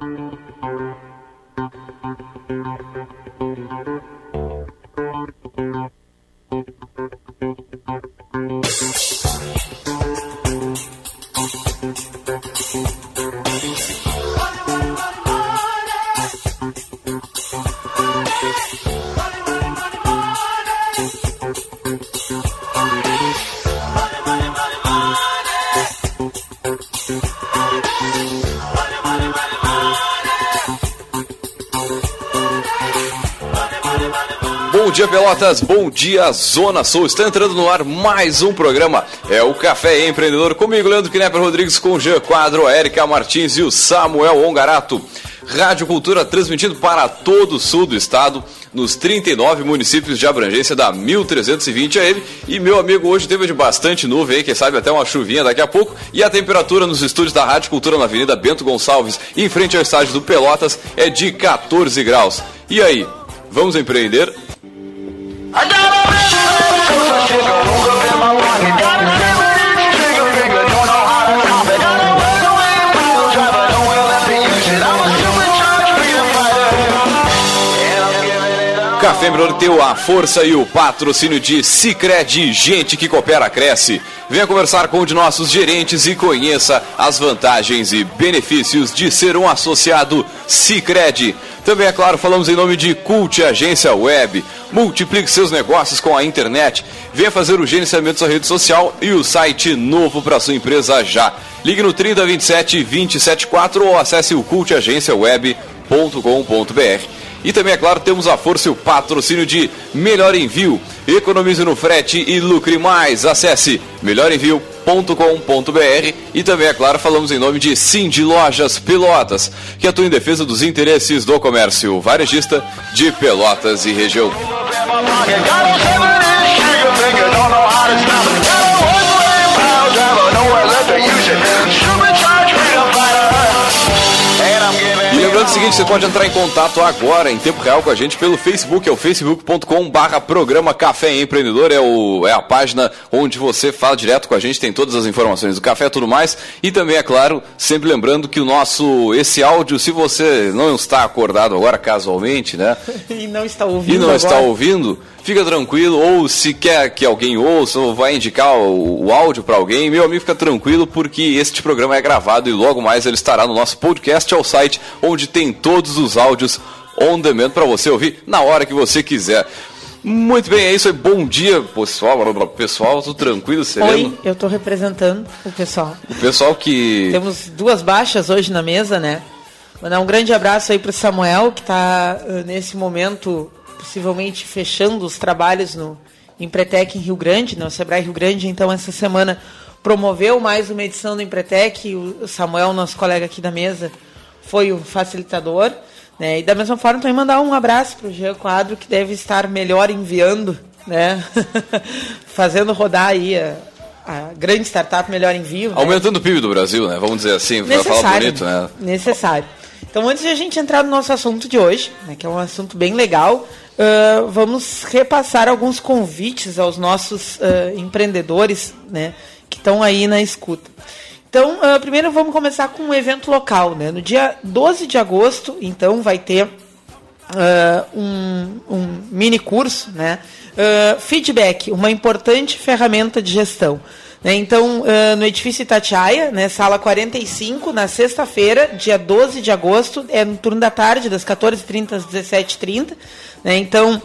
Bom dia, Bom dia, Zona Sul. Está entrando no ar mais um programa. É o Café Empreendedor. Comigo, Leandro Knepper Rodrigues, com Jean Quadro, a Erika Martins e o Samuel Ongarato. Rádio Cultura transmitindo para todo o sul do estado, nos 39 municípios de abrangência da 1320 AM. E meu amigo, hoje teve de bastante nuvem aí, quem sabe até uma chuvinha daqui a pouco. E a temperatura nos estúdios da Rádio Cultura na Avenida Bento Gonçalves, em frente ao estádio do Pelotas, é de 14 graus. E aí, vamos empreender? Empreendedor tem a força e o patrocínio de Cicred, gente que coopera cresce. Venha conversar com um de nossos gerentes e conheça as vantagens e benefícios de ser um associado Cicred. Também, é claro, falamos em nome de Cult Agência Web. Multiplique seus negócios com a internet. Venha fazer o gerenciamento da sua rede social e o site novo para sua empresa já. Ligue no 3027 274 ou acesse o cultagenciaweb.com.br. E também, é claro, temos a força e o patrocínio de Melhor Envio. Economize no frete e lucre mais. Acesse melhorenvio.com.br e também, é claro, falamos em nome de Cindy Lojas Pelotas, que atua em defesa dos interesses do comércio varejista de Pelotas e região. Seguinte, você pode entrar em contato agora, em tempo real, com a gente pelo Facebook, é o facebook.com barra programa Café Empreendedor, é, o, é a página onde você fala direto com a gente, tem todas as informações do café e tudo mais, e também, é claro, sempre lembrando que o nosso, esse áudio, se você não está acordado agora casualmente, né? e não está ouvindo E não agora. está ouvindo, fica tranquilo, ou se quer que alguém ouça, ou vai indicar o, o áudio para alguém, meu amigo, fica tranquilo, porque este programa é gravado e logo mais ele estará no nosso podcast, ao site onde tem todos os áudios on demand para você ouvir na hora que você quiser. Muito bem, é isso aí. Bom dia, pessoal. Pessoal, tudo tranquilo, sereno? Oi, eu estou representando o pessoal. O pessoal que. Temos duas baixas hoje na mesa, né? Mandar um grande abraço aí para o Samuel, que está uh, nesse momento possivelmente fechando os trabalhos no Empretec em Rio Grande, no Sebrae Rio Grande. Então, essa semana promoveu mais uma edição do Empretec. O Samuel, nosso colega aqui da mesa, foi o facilitador. Né? E da mesma forma, também mandar um abraço para o Jean Quadro, que deve estar melhor enviando, né? fazendo rodar aí a, a, grande startup Melhor Envio. Né? Aumentando né? o PIB do Brasil, né? Vamos dizer assim, para falar bonito, né? Necessário. Então, antes de a gente entrar no nosso assunto de hoje, né, que é um assunto bem legal, uh, vamos repassar alguns convites aos nossos uh, empreendedores né, que estão aí na escuta. Então, uh, primeiro vamos começar com um evento local. Né? No dia 12 de agosto, então, vai ter um, um, mini curso, né? feedback, uma importante ferramenta de gestão. Né? Então, uh, no edifício Itatiaia, né, sala 45, na sexta-feira, dia 12 de agosto, é no turno da tarde, das 14h30 às 17h30. Né? Então,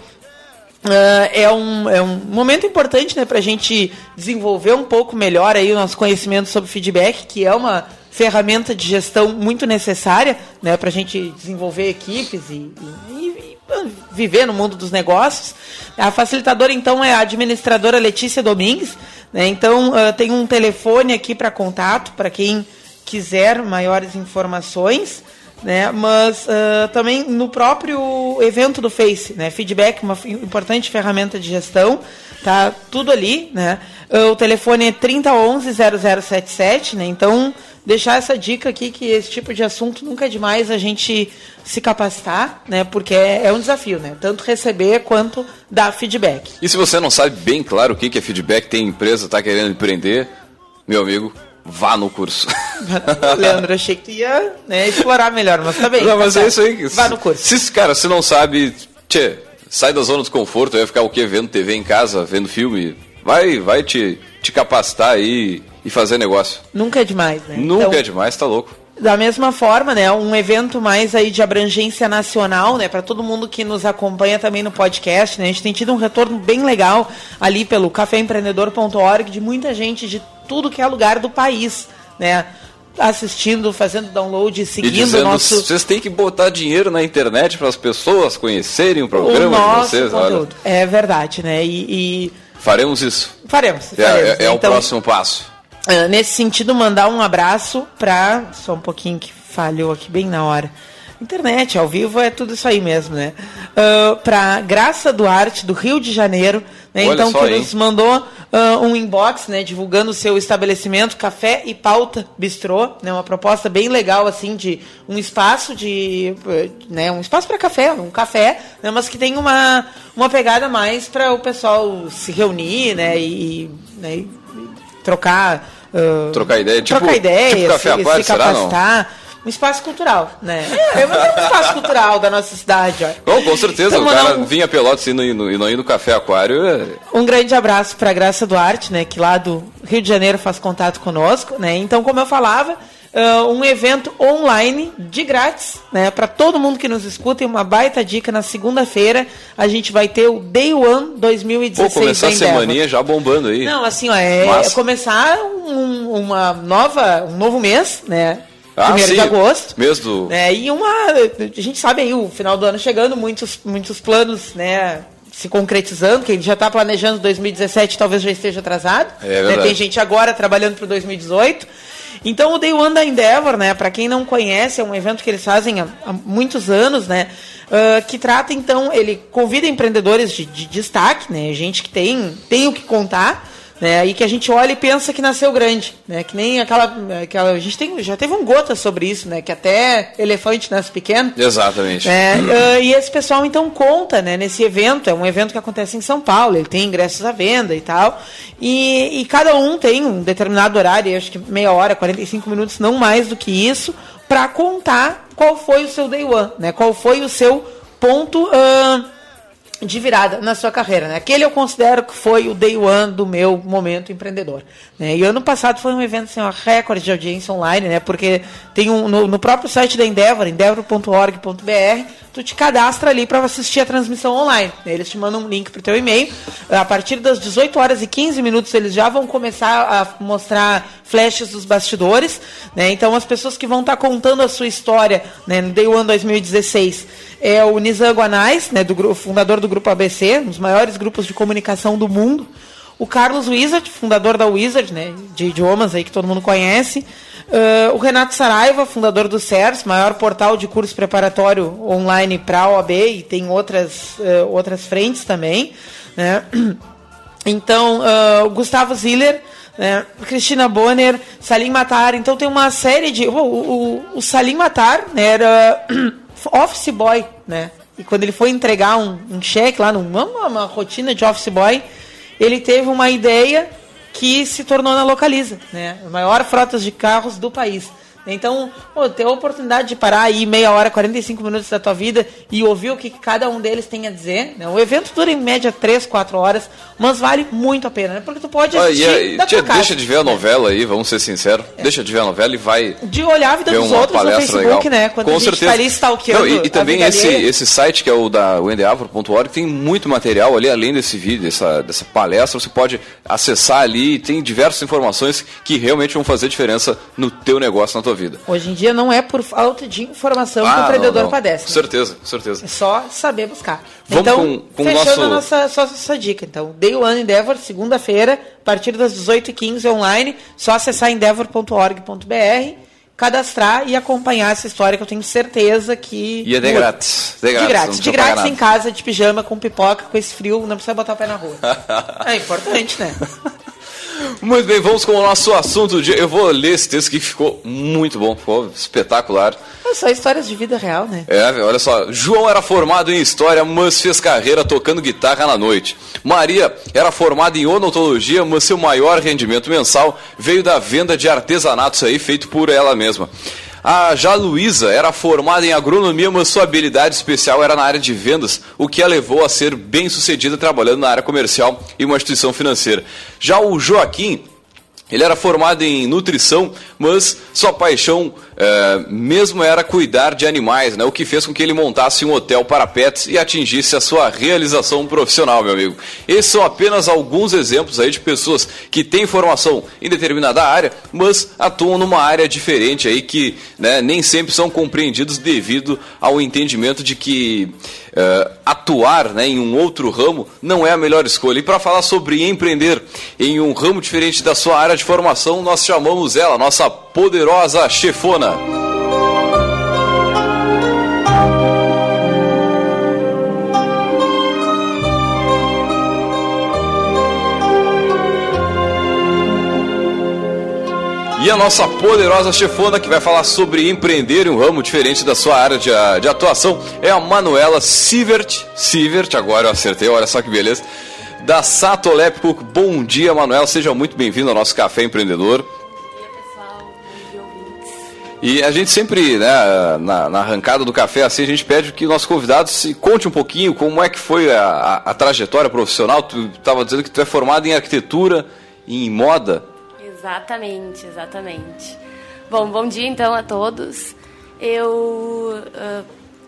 Uh, é, um, é um momento importante né, para a gente desenvolver um pouco melhor aí o nosso conhecimento sobre feedback, que é uma ferramenta de gestão muito necessária né, para a gente desenvolver equipes e, e, e, viver no mundo dos negócios. A facilitadora, então, é a administradora Letícia Domingues. Né, então, uh, tem um telefone aqui para contato para quem quiser maiores informações né? Mas uh, também no próprio evento do Face, né? Feedback, uma importante ferramenta de gestão, tá tudo ali, né? Uh, o telefone é 3011 0077, né? Então, deixar essa dica aqui que esse tipo de assunto nunca é demais a gente se capacitar, né? Porque é, é um desafio, né? Tanto receber quanto dar feedback. E se você não sabe bem claro o que é feedback, tem empresa, está querendo empreender, meu amigo, vá no curso. Leandro, achei que tu ia né, explorar melhor, mas tá bem. Não, tá mas é certo. isso aí. Vá no curso. Se, cara, se não sabe, tchê, sai da zona de conforto, vai ficar o quê? Vendo TV em casa, vendo filme. Vai, vai te, te capacitar aí e fazer negócio. Nunca é demais, né? Nunca Então, é demais, tá louco. Da mesma forma, né, um evento mais aí de abrangência nacional, né, para todo mundo que nos acompanha também no podcast, né, a gente tem tido um retorno bem legal ali pelo caféempreendedor.org de muita gente de tudo que é lugar do país, né, assistindo, fazendo download, E seguindo o dizendo, nosso vocês têm que botar dinheiro na internet para as pessoas conhecerem o o programa de nosso vocês. Olha. É verdade, né? E, e faremos isso. faremos. É, faremos, é- é o Então, próximo passo. Ah, nesse sentido, mandar um abraço para Só um pouquinho que falhou aqui bem na hora. Internet, ao vivo, é tudo isso aí mesmo, né? Uh, para Graça Duarte, do Rio de Janeiro, né? Olha então, só, que hein? nos mandou ah, um inbox, né? Divulgando o seu estabelecimento, Café e Pauta Bistrô, né? Uma proposta bem legal, assim, de um espaço de... Né? Um espaço para café, um café, né? mas que tem uma, uma pegada mais para o pessoal se reunir, né? E, né? e trocar... ah, Trocar ideia, tipo- trocar ideias, tipo café à se, parte, se será, não? Um espaço cultural, né? É, é um espaço cultural da nossa cidade, ó. Bom, com certeza, Então, o cara um- vinha Pelotas e não, e não- não no Café Aquário. é- Um grande abraço para Graça Duarte, né, que lá do Rio de Janeiro faz contato conosco, né? Então, como eu falava, ah, um evento online de grátis, né, para todo mundo que nos escuta, e uma baita dica na segunda-feira, a gente vai ter o Day One 2016 Pô, começar a semaninha já bombando aí. Não, assim, ó, é, Massa. é começar um, uma nova, um novo mês, né? Ah, Primeiro sim, de agosto. mês do- Né, e uma. A gente sabe aí, o final do ano chegando, muitos, muitos planos, né? Se concretizando, quem já está planejando 2017 talvez já esteja atrasado. É né. Tem gente agora trabalhando para o 2018. Então o Day One da Endeavor, né, para quem não conhece, é um evento que eles fazem há, há muitos anos, né, ah, que trata então, ele convida empreendedores de, de destaque, né, gente que tem, tem o que contar, né, e que a gente olha e pensa que nasceu grande, né, que nem aquela, aquela a gente tem, já teve um gota sobre isso, né, que até elefante nasce pequeno. Exatamente. É, ah, e esse pessoal então conta né, nesse evento, é um evento que acontece em São Paulo, ele tem ingressos à venda e tal, e, e cada um tem um determinado horário, acho que meia hora, 45 minutos, não mais do que isso, para contar qual foi o seu day one, né, qual foi o seu ponto ah, de virada na sua carreira. Né? Aquele eu considero que foi o day one do meu momento empreendedor. Né? E ano passado foi um evento assim, um recorde de audiência online, né? porque tem um, no, no próprio site da Endeavor, endeavor.org.br, tu te cadastra ali para assistir a transmissão online. né? Eles te mandam um link para o teu e-mail. A partir das 18 horas e 15 minutos eles já vão começar a mostrar flashes dos bastidores. Né? Então as pessoas que vão estar contando a sua história né, no Day One 2016 é o Nizam Guanais, né, do, fundador do Grupo ABC, um dos maiores grupos de comunicação do mundo. O Carlos Wizard, fundador da Wizard, né, de idiomas aí que todo mundo conhece. Ah, o Renato Saraiva, fundador do CERS, maior portal de curso preparatório online para a OAB e tem outras, eh, outras frentes também. Né? Então, ah, o Gustavo Ziller, né, Cristina Bonner, Salim Matar. Então tem uma série de. O, o, o Salim Matar né, era office boy, né? E quando ele foi entregar um, um cheque lá numa uma rotina de office boy, ele teve uma ideia que se tornou na Localiza, né? A maior frota de carros do país. Então, pô, ter a oportunidade de parar aí meia hora, 45 minutos da tua vida e ouvir o que cada um deles tem a dizer. Né? O evento dura em média 3, 4 horas, mas vale muito a pena, né? Porque tu pode assistir e, e, da tia, tua casa. deixa de ver a novela aí, vamos ser sinceros. Deixa de ver a novela e vai De olhar a vida dos outros no Facebook, legal. né? Quando Com a gente certeza. tá ali stalkeando Não, e, e também esse, alheia. esse site que é o da wendeavro.org tem muito material ali, além desse vídeo, dessa, dessa palestra, você pode acessar ali e tem diversas informações que realmente vão fazer diferença no teu negócio, na tua vida. Hoje em dia não é por falta de informação que o Ah, empreendedor não, não. padece. Com né? certeza, com certeza. É só saber buscar. Vamos então, com- com o fechando nosso- a nossa, só dica. Então, Day One Endeavor, segunda-feira, a partir das 18h15 online, só acessar endeavor.org.br, cadastrar e acompanhar essa história que eu tenho certeza que... E é de grátis. De De grátis, grátis, de precisa pagar grátis em casa, de pijama, com pipoca, com esse frio, não precisa botar o pé na rua. é importante, né? Muito bem, vamos com o nosso assunto. De... Eu vou ler esse texto que ficou muito bom, ficou espetacular. É só histórias de vida real, né? É, olha só. João era formado em história, mas fez carreira tocando guitarra na noite. Maria era formada em odontologia, mas seu maior rendimento mensal veio da venda de artesanatos aí feito por ela mesma. A já Luísa era formada em agronomia, mas sua habilidade especial era na área de vendas, o que a levou a ser bem sucedida trabalhando na área comercial em uma instituição financeira. Já o Joaquim ele era formado em nutrição, mas sua paixão é, mesmo era cuidar de animais, né? o que fez com que ele montasse um hotel para pets e atingisse a sua realização profissional, meu amigo. Esses são apenas alguns exemplos aí de pessoas que têm formação em determinada área, mas atuam numa área diferente aí que né, nem sempre são compreendidos devido ao entendimento de que uh, atuar né, em um outro ramo não é a melhor escolha. E para falar sobre empreender em um ramo diferente da sua área de formação, nós chamamos ela, nossa poderosa chefona. E a nossa poderosa chefona que vai falar sobre empreender em um ramo diferente da sua área de, de atuação é a Manuela Sivert. Sivert, agora eu acertei, olha só que beleza. Da Sato Lep Cook. Bom dia, Manuela. Seja muito bem-vindo ao nosso Café Empreendedor. E a gente sempre, né, na, na, arrancada do café, assim, a gente pede que o nosso convidado se conte um pouquinho como é que foi a, a, a trajetória profissional. Tu estava dizendo que tu é formado em arquitetura, em moda. Exatamente, exatamente. Bom, bom dia então a todos. Eu,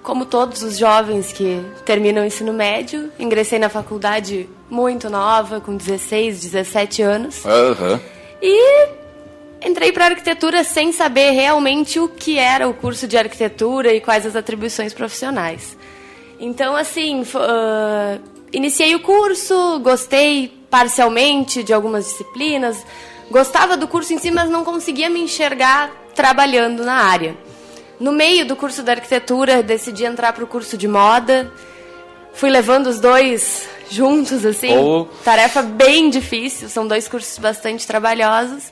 como todos os jovens que terminam o ensino médio, ingressei na faculdade muito nova, com 16, 17 anos. Uhum. E entrei para arquitetura sem saber realmente o que era o curso de arquitetura e quais as atribuições profissionais. Então, assim, uh, iniciei o curso, gostei parcialmente de algumas disciplinas, Gostava do curso em si, mas não conseguia me enxergar trabalhando na área. No meio do curso de arquitetura, decidi entrar para o curso de moda. Fui levando os dois juntos, assim. Oh. Tarefa bem difícil, são dois cursos bastante trabalhosos.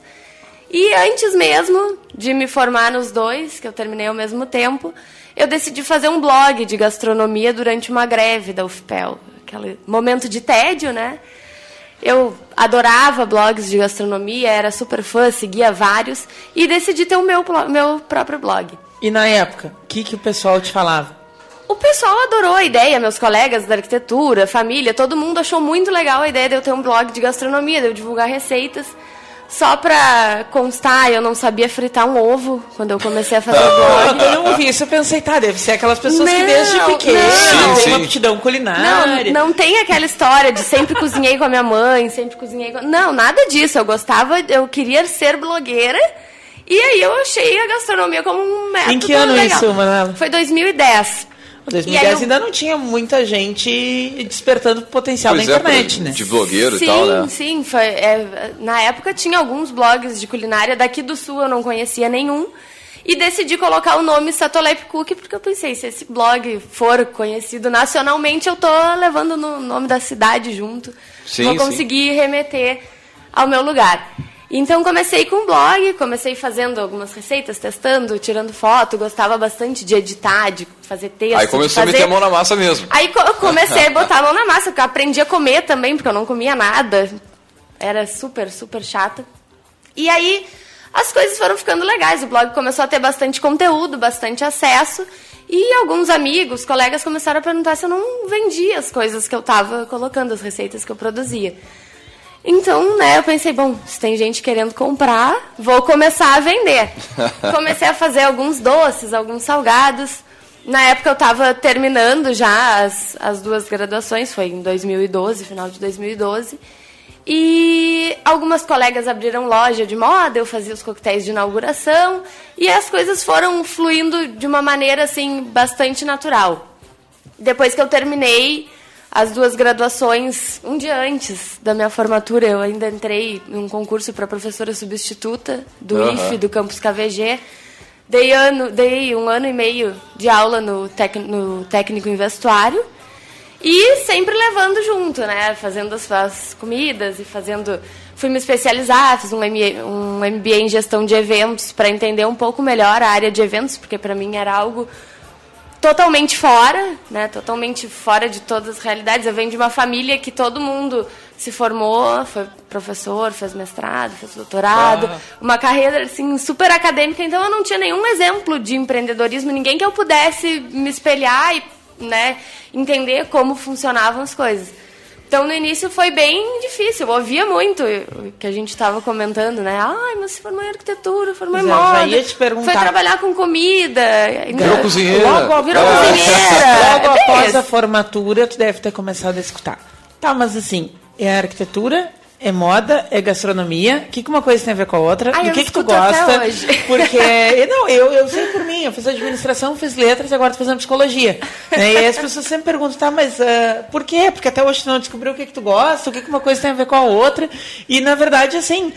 E antes mesmo de me formar nos dois, que eu terminei ao mesmo tempo, eu decidi fazer um blog de gastronomia durante uma greve da UFPEL. Aquele momento de tédio, né? Eu adorava blogs de gastronomia, era super fã, seguia vários e decidi ter o meu, meu próprio blog. E na época, o que, que o pessoal te falava? O pessoal adorou a ideia, meus colegas da arquitetura, família, todo mundo achou muito legal a ideia de eu ter um blog de gastronomia, de eu divulgar receitas. Só pra constar, eu não sabia fritar um ovo quando eu comecei a fazer o blog. Quando eu ouvi isso, eu pensei, tá, deve ser aquelas pessoas não, que desde pequeno não. tem uma aptidão culinária. Não, não tem aquela história de sempre cozinhei com a minha mãe, sempre cozinhei com... Não, nada disso. Eu gostava, eu queria ser blogueira. E aí eu achei a gastronomia como um método Em que ano legal. isso, Manuela? Foi 2010. 2010 eu... ainda não tinha muita gente despertando o potencial pois da é, internet, né? De blogueiro sim, e tal, né? Sim, foi. É, na época tinha alguns blogs de culinária. Daqui do sul eu não conhecia nenhum. E decidi colocar o nome Satolep Cook, porque eu pensei, se esse blog for conhecido nacionalmente, eu tô levando o no nome da cidade junto. Sim, Vou conseguir sim. remeter ao meu lugar. Então comecei com um blog, comecei fazendo algumas receitas, testando, tirando foto, gostava bastante de editar, de fazer texto. Aí começou fazer... a meter a mão na massa mesmo. Aí co comecei a botar a mão na massa, porque eu aprendi a comer também, porque eu não comia nada. Era super, super chata. E aí as coisas foram ficando legais. O blog começou a ter bastante conteúdo, bastante acesso. E alguns amigos, colegas começaram a perguntar se eu não vendia as coisas que eu estava colocando, as receitas que eu produzia. Então, né, eu pensei, bom, se tem gente querendo comprar, vou começar a vender. Comecei a fazer alguns doces, alguns salgados. Na época eu estava terminando já as, as duas graduações, foi em 2012, final de 2012. E algumas colegas abriram loja de moda, eu fazia os coquetéis de inauguração e as coisas foram fluindo de uma maneira assim bastante natural. Depois que eu terminei as duas graduações, um dia antes da minha formatura, eu ainda entrei em um concurso para professora substituta do Aham. IFE, do campus KVG. Dei, ano, dei um ano e meio de aula no, tec, no técnico em vestuário. E sempre levando junto, né? Fazendo as, as comidas e fazendo fui me especializar, fiz um MBA, um MBA em gestão de eventos para entender um pouco melhor a área de eventos, porque para mim era algo totalmente fora, né? Totalmente fora de todas as realidades. Eu venho de uma família que todo mundo se formou, foi professor, fez mestrado, fez doutorado, ah. uma carreira assim super acadêmica, então eu não tinha nenhum exemplo de empreendedorismo, ninguém que eu pudesse me espelhar e, né, entender como funcionavam as coisas. Então, no início foi bem difícil. Eu ouvia muito o que a gente estava comentando, né? Ai, mas você formou em arquitetura, formou em moda. Já ia te perguntar. Foi trabalhar com comida. Virou cozinheira. Logo, virou ah. cozinheira. Logo é após a formatura, tu deve ter começado a escutar. Tá, mas assim, é arquitetura, é moda, é gastronomia. O que, que uma coisa tem a ver com a outra? Ai, o que, que tu gosta? Porque. Não, eu, eu sei por mim, eu fiz administração, fiz letras e agora estou fazendo psicologia. Né? E aí as pessoas sempre perguntam, tá, mas uh, por quê? Porque até hoje tu não descobriu o que, que tu gosta, o que, que uma coisa tem a ver com a outra. E na verdade, assim, uh,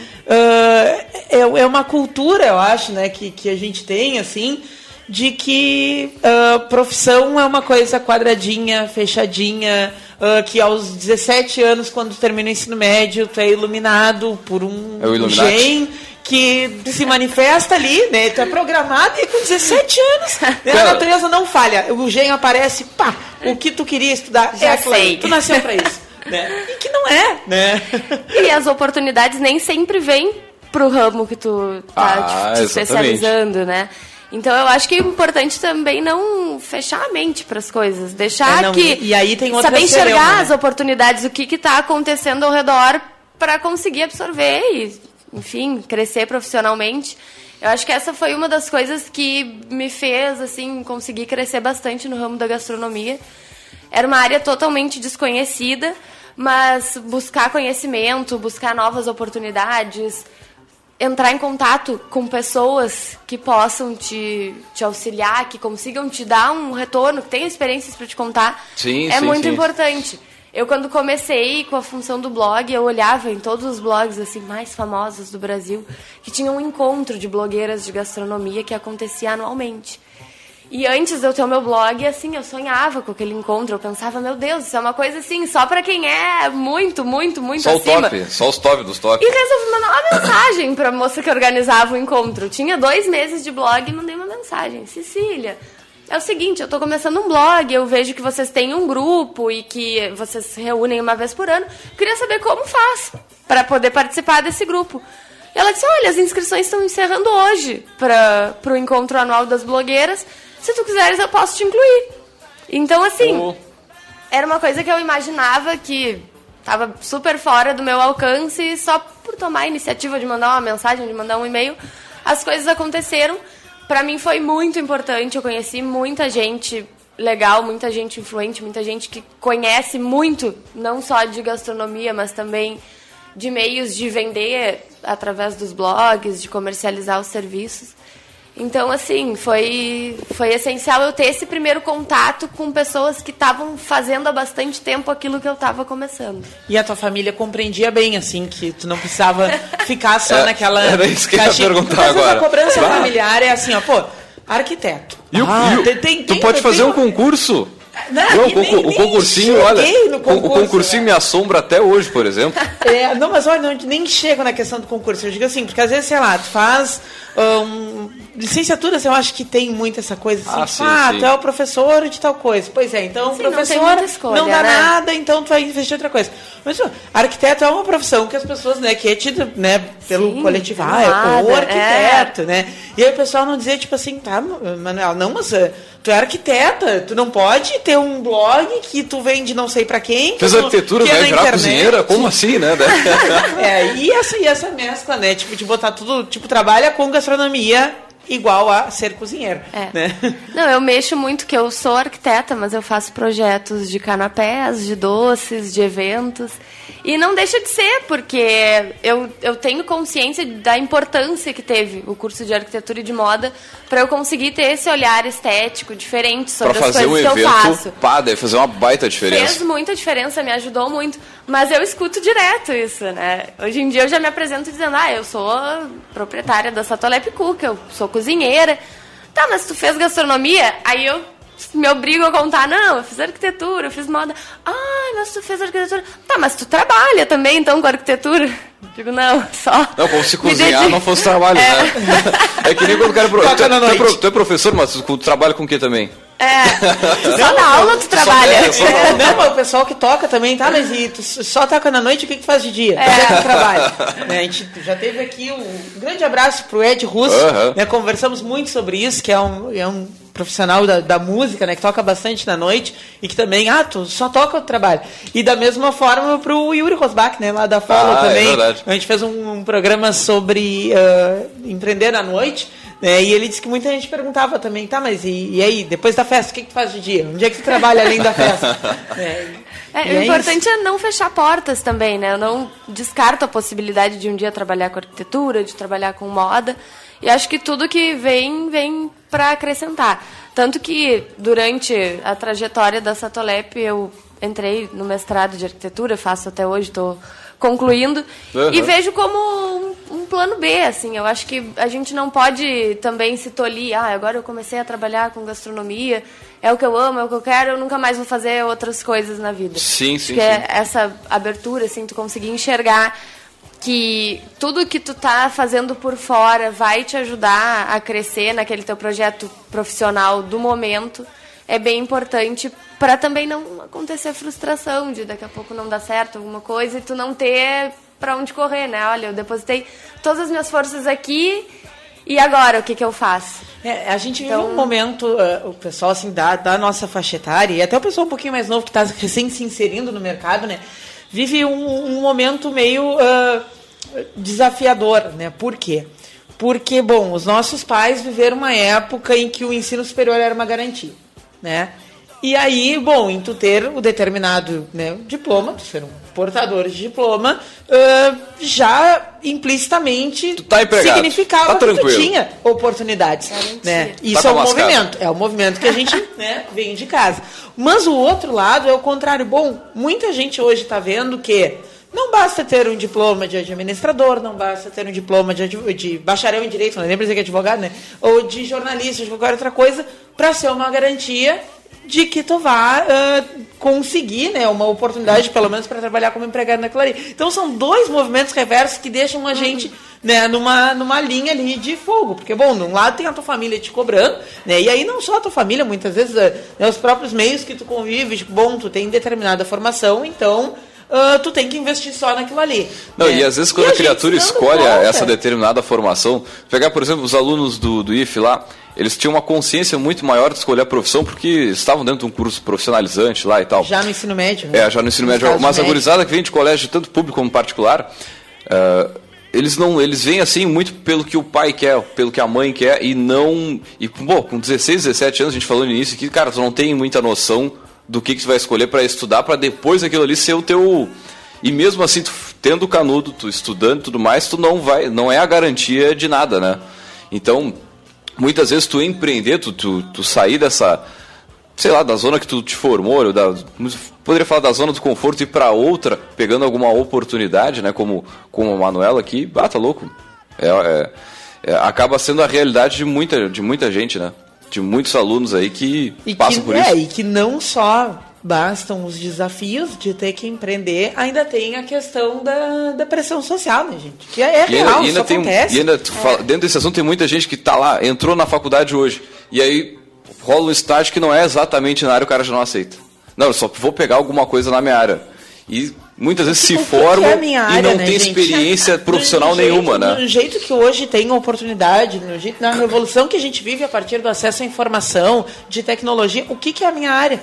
é, é uma cultura, eu acho, né, que, que a gente tem, assim de que uh, profissão é uma coisa quadradinha, fechadinha, uh, que aos 17 anos, quando termina o ensino médio, tu é iluminado por um é gen que se manifesta ali, né? Tu é programado e com 17 anos, né? a natureza não falha. O gen aparece, pá, o que tu queria estudar Já é sei. Tu nasceu para isso. né? E que não é, né? E as oportunidades nem sempre vêm pro ramo que tu tá ah, te especializando, né? Então eu acho que é importante também não fechar a mente para as coisas, deixar é, não, que e, aí tem outra saber enxergar né? as oportunidades, o que está acontecendo ao redor para conseguir absorver e, enfim, crescer profissionalmente. Eu acho que essa foi uma das coisas que me fez assim conseguir crescer bastante no ramo da gastronomia. Era uma área totalmente desconhecida, mas buscar conhecimento, buscar novas oportunidades, entrar em contato com pessoas que possam te, te auxiliar, que consigam te dar um retorno, que tenham experiências para te contar, sim, é sim, muito sim. importante. Eu quando comecei com a função do blog, eu olhava em todos os blogs assim mais famosos do Brasil, que tinham um encontro de blogueiras de gastronomia que acontecia anualmente. E antes de eu ter o meu blog, assim, eu sonhava com aquele encontro. Eu pensava, meu Deus, isso é uma coisa assim, só pra quem é muito, muito, muito só acima. Só o top, só os top dos top. E resolvi mandar uma mensagem pra moça que organizava o encontro. Eu tinha dois meses de blog e mandei uma mensagem. Cecília, é o seguinte, eu tô começando um blog, eu vejo que vocês têm um grupo e que vocês se reúnem uma vez por ano. Queria saber como faz para poder participar desse grupo. E ela disse, olha, as inscrições estão encerrando hoje para o encontro anual das blogueiras se tu quiseres, eu posso te incluir. Então, assim, oh. era uma coisa que eu imaginava que estava super fora do meu alcance e só por tomar a iniciativa de mandar uma mensagem, de mandar um e-mail, as coisas aconteceram. Para mim foi muito importante, eu conheci muita gente legal, muita gente influente, muita gente que conhece muito, não só de gastronomia, mas também de meios de vender através dos blogs, de comercializar os serviços. Então, assim, foi, foi essencial eu ter esse primeiro contato com pessoas que estavam fazendo há bastante tempo aquilo que eu estava começando. E a tua família compreendia bem, assim, que tu não precisava ficar só é, naquela. Era isso que eu ia perguntar agora. A cobrança familiar é assim, ó, pô, arquiteto. E o, ah, e o, tem, tem, tu tem, pode fazer um concurso. Não, não, o, nem, o, concursinho, olha, concurso, o concursinho né? me assombra até hoje, por exemplo. É, não, mas olha, não, nem chego na questão do concurso. Eu digo assim, porque às vezes, sei lá, tu faz um, licenciaturas, eu acho que tem muito essa coisa assim, ah, sim, ah sim. tu é o professor de tal coisa. Pois é, então sim, professor não, escolha, não dá né? nada, então tu vai investir em outra coisa. Mas arquiteto é uma profissão que as pessoas, né, que é tido, né, pelo sim, coletivo, ah, é o arquiteto, é. né? E aí o pessoal não dizia, tipo assim, tá, Manuel, não, mas eh, tu é arquiteta, tu não pode ter um blog que tu vende não sei para quem. Fez arquitetura, vai é virar internet. cozinheira? Como assim, né? é, e essa, e essa mescla, né? Tipo, de botar tudo, tipo, trabalha com gastronomia astronomia igual a ser cozinheiro. É. Né? Não, eu mexo muito, que eu sou arquiteta, mas eu faço projetos de canapés, de doces, de eventos. E não deixa de ser, porque eu, eu tenho consciência da importância que teve o curso de arquitetura e de moda para eu conseguir ter esse olhar estético diferente sobre pra as coisas um que evento, eu faço. Pá, deve fazer uma baita diferença. Fez muita diferença, me ajudou muito. Mas eu escuto direto isso, né? Hoje em dia eu já me apresento dizendo, ah, eu sou proprietária da Satolep Cook, eu sou cozinheira. Tá, mas tu fez gastronomia? Aí eu me obrigam a contar, não, eu fiz arquitetura, eu fiz moda. Ai, mas tu fez arquitetura. Tá, mas tu trabalha também, então, com arquitetura? Digo, não, só. Não, como se cozinhar não fosse trabalho, é. né? É que nem quando o cara. Tu, tu, tu, é professor, mas tu trabalha com o que também? É, só na aula tu trabalha. É, não, o pessoal que toca também, tá? Mas e tu só toca na noite, o que, que tu faz de dia? É. é que tu trabalha? É, a gente já teve aqui um grande abraço pro Ed Russo, uhum. né? Conversamos muito sobre isso, que é um, é um profissional da, da, música, né, que toca bastante na noite e que também, ah, tu só toca o trabalho. E da mesma forma pro Yuri Rosbach, né, lá da Follow ah, é também. É a gente fez um, um programa sobre uh, empreender à noite, né, e ele disse que muita gente perguntava também, tá, mas e, e aí, depois da festa, o que, que tu faz de dia? Onde é que tu trabalha além da festa? é, é, o é importante isso. é não fechar portas também, né? Eu não descarto a possibilidade de um dia trabalhar com arquitetura, de trabalhar com moda. E acho que tudo que vem, vem para acrescentar. Tanto que durante a trajetória da Satolep eu entrei no mestrado de arquitetura, faço até hoje, estou concluindo, uhum. e vejo como um, plano B, assim, eu acho que a gente não pode também se tolir, ah, agora eu comecei a trabalhar com gastronomia, é o que eu amo, é o que eu quero, eu nunca mais vou fazer outras coisas na vida. Sim, sim, que é sim. é essa abertura, assim, tu conseguir enxergar que tudo que tu tá fazendo por fora vai te ajudar a crescer naquele teu projeto profissional do momento é bem importante para também não acontecer frustração de daqui a pouco não dar certo alguma coisa e tu não ter para onde correr, né? Olha, eu depositei todas as minhas forças aqui e agora o que que eu faço? É, a gente então... vive um momento, uh, o pessoal assim da, da nossa faixa etária e até o pessoal um pouquinho mais novo que está recém se inserindo no mercado, né? vive um, um momento meio uh, desafiador, né? Por quê? Porque, bom, os nossos pais viveram uma época em que o ensino superior era uma garantia, né? E aí, bom, em tu ter o determinado né, diploma, tu ser um portador de diploma, uh, já implicitamente tu tá significava tá que tu tinha oportunidades. Né? Isso tá é um movimento, é o movimento que a gente né, vem de casa. Mas o outro lado é o contrário. Bom, muita gente hoje está vendo que não basta ter um diploma de administrador, não basta ter um diploma de, de bacharel em direito, não lembro dizer que é advogado, né? Ou de jornalista, de qualquer outra coisa, para ser uma garantia de que tu vá uh, conseguir né, uma oportunidade, pelo menos, para trabalhar como empregado naquilo ali. Então, são dois movimentos reversos que deixam a gente né, numa, numa linha ali de fogo. Porque, bom, num lado tem a tua família te cobrando, né, e aí não só a tua família, muitas vezes, né, os próprios meios que tu convive, tipo, bom, tu tem determinada formação, então uh, tu tem que investir só naquilo ali. Não, né? E às vezes quando a, a criatura escolhe conta. essa determinada formação, pegar, por exemplo, os alunos do, do IF lá, eles tinham uma consciência muito maior de escolher a profissão porque estavam dentro de um curso profissionalizante lá e tal. Já no ensino médio, né? É, já no ensino médio. Mas a gurizada que vem de colégio, tanto público como particular, uh, eles não eles vêm assim muito pelo que o pai quer, pelo que a mãe quer e não e bom, com 16, 17 anos a gente falou no início que cara, tu não tem muita noção do que, que tu vai escolher para estudar, para depois aquilo ali ser o teu. E mesmo assim, tu, tendo canudo, tu estudando e tudo mais, tu não vai, não é a garantia de nada, né? Então, muitas vezes tu empreender, tu, tu, tu sair dessa, sei lá, da zona que tu te formou, da, poderia falar da zona do conforto e ir para outra, pegando alguma oportunidade, né? Como, como a Manuela aqui, bata tá louco. É, é, é, acaba sendo a realidade de muita, de muita gente, né? de muitos alunos aí que e passam que, por é, isso. E que não só bastam os desafios de ter que empreender, ainda tem a questão da, da pressão social, né, gente? Que é, é e real, ainda, ainda tem, acontece. E ainda, fala, dentro desse assunto tem muita gente que está lá, entrou na faculdade hoje, e aí rola um estágio que não é exatamente na área, o cara já não aceita. Não, eu só vou pegar alguma coisa na minha área. E muitas vezes se formam é área, e não né, tem gente? experiência profissional nenhuma, jeito, né? Do jeito que hoje tem oportunidade, no jeito, na revolução que a gente vive a partir do acesso à informação, de tecnologia, o que, que é a minha área?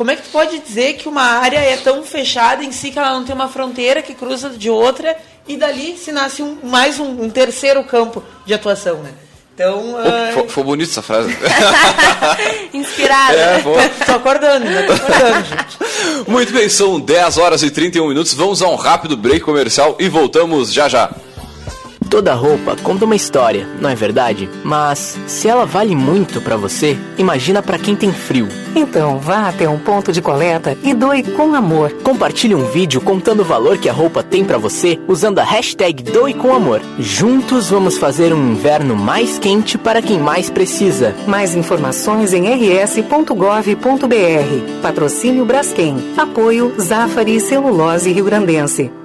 Como é que tu pode dizer que uma área é tão fechada em si que ela não tem uma fronteira que cruza de outra e dali se nasce um, mais um, um terceiro campo de atuação, né? Então. Uh... Foi, foi bonita essa frase. Inspirada. É, vou... Tô acordando, né? Tô acordando, gente. Muito bem, são 10 horas e 31 minutos. Vamos a um rápido break comercial e voltamos já já. Toda roupa conta uma história, não é verdade? Mas se ela vale muito para você, imagina para quem tem frio. Então vá até um ponto de coleta e doe com amor. Compartilhe um vídeo contando o valor que a roupa tem para você usando a hashtag Doe com Amor. Juntos vamos fazer um inverno mais quente para quem mais precisa. Mais informações em rs.gov.br. Patrocínio Braskem. Apoio Zafari Celulose Rio Grandense.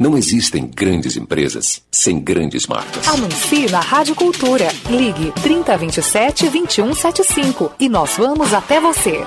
Não existem grandes empresas sem grandes marcas. Anuncie na Rádio Cultura. Ligue 3027 2175 e nós vamos até você.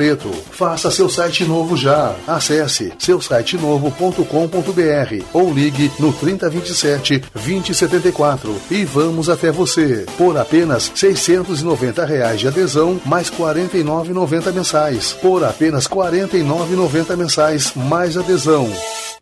boleto. Faça seu site novo já. Acesse seusitenovo.com.br ou ligue no 3027 2074 e vamos até você. Por apenas 690 reais de adesão, mais R$ 49,90 mensais. Por apenas R$ 49,90 mensais, mais adesão.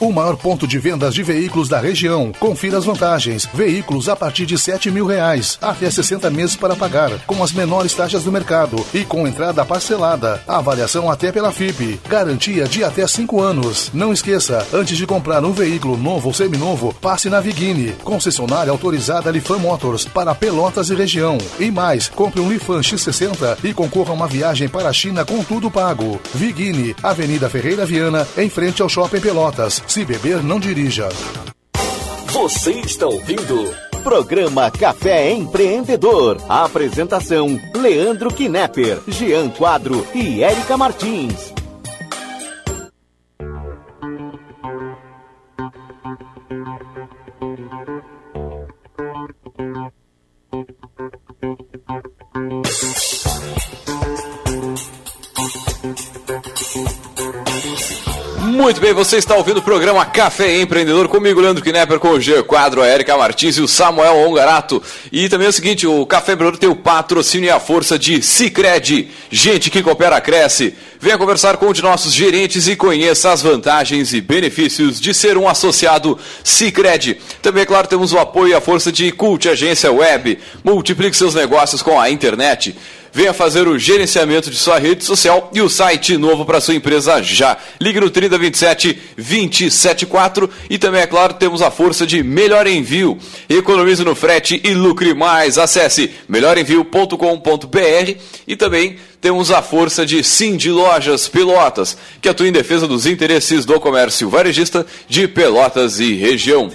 O maior ponto de vendas de veículos da região. Confira as vantagens. Veículos a partir de 7 mil reais, até 60 meses para pagar, com as menores taxas do mercado e com entrada parcelada. Avaliação até pela FIP. Garantia de até 5 anos. Não esqueça, antes de comprar um veículo novo ou seminovo, passe na Vigini, concessionária autorizada Lifan Motors para Pelotas e região. E mais, compre um Lifan X60 e concorra a uma viagem para a China com tudo pago. Vigini, Avenida Ferreira Viana, em frente ao Shopping Pelotas. Se beber, não dirija. Você está ouvindo Programa Café Empreendedor. A apresentação: Leandro Knepper, Jean Quadro e Érica Martins. Muito bem, você está ouvindo o programa Café Empreendedor comigo, Leandro Knepper, com o G Quadro, a Erika Martins e o Samuel Ongarato. E também é o seguinte, o Café Empreendedor tem o patrocínio e a força de Cicred. Gente que coopera, cresce. Venha conversar com um de nossos gerentes e conheça as vantagens e benefícios de ser um associado Cicred. Também, é claro, temos o apoio e a força de Cult Agência Web. Multiplique seus negócios com a internet. Venha fazer o gerenciamento de sua rede social e o site novo para sua empresa já. Ligue no 3027 274 e também, é claro, temos a força de Melhor Envio. Economize no frete e lucre mais. Acesse melhorenvio.com.br e também temos a força de Cindy Lojas Pelotas, que atua em defesa dos interesses do comércio varejista de Pelotas e região.